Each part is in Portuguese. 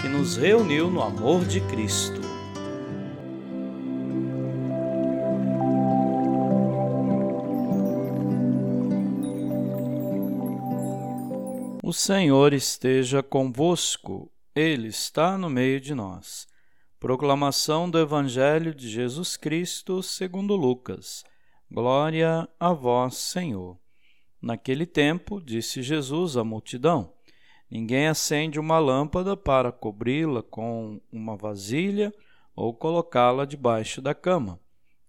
que nos reuniu no amor de Cristo. O Senhor esteja convosco, Ele está no meio de nós. Proclamação do Evangelho de Jesus Cristo segundo Lucas. Glória a vós, Senhor. Naquele tempo, disse Jesus à multidão: Ninguém acende uma lâmpada para cobri-la com uma vasilha ou colocá-la debaixo da cama.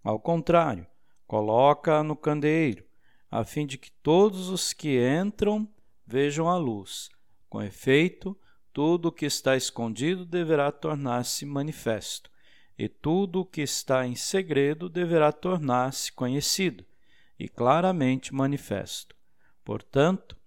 Ao contrário, coloca-a no candeeiro, a fim de que todos os que entram vejam a luz. Com efeito, tudo o que está escondido deverá tornar-se manifesto, e tudo o que está em segredo deverá tornar-se conhecido e claramente manifesto. Portanto,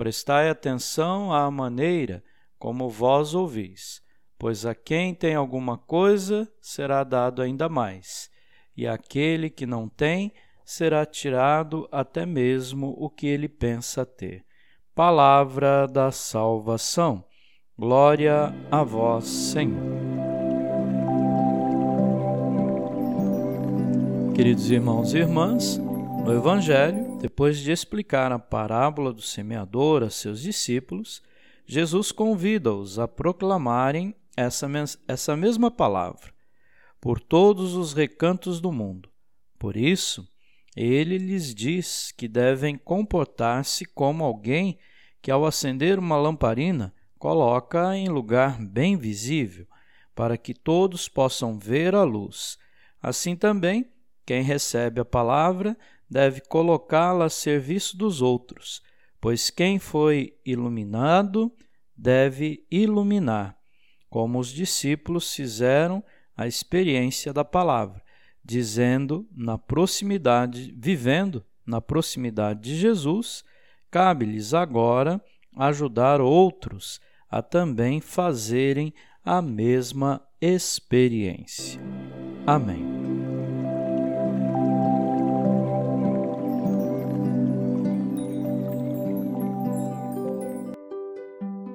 Prestai atenção à maneira como vós ouvis, pois a quem tem alguma coisa será dado ainda mais, e àquele que não tem será tirado até mesmo o que ele pensa ter. Palavra da salvação. Glória a vós, Senhor. Queridos irmãos e irmãs, no Evangelho, depois de explicar a parábola do semeador a seus discípulos, Jesus convida-os a proclamarem essa, essa mesma palavra por todos os recantos do mundo. Por isso, ele lhes diz que devem comportar-se como alguém que, ao acender uma lamparina, coloca em lugar bem visível, para que todos possam ver a luz. Assim também, quem recebe a palavra deve colocá-la a serviço dos outros, pois quem foi iluminado deve iluminar, como os discípulos fizeram a experiência da palavra, dizendo na proximidade, vivendo na proximidade de Jesus, cabe-lhes agora ajudar outros a também fazerem a mesma experiência. Amém.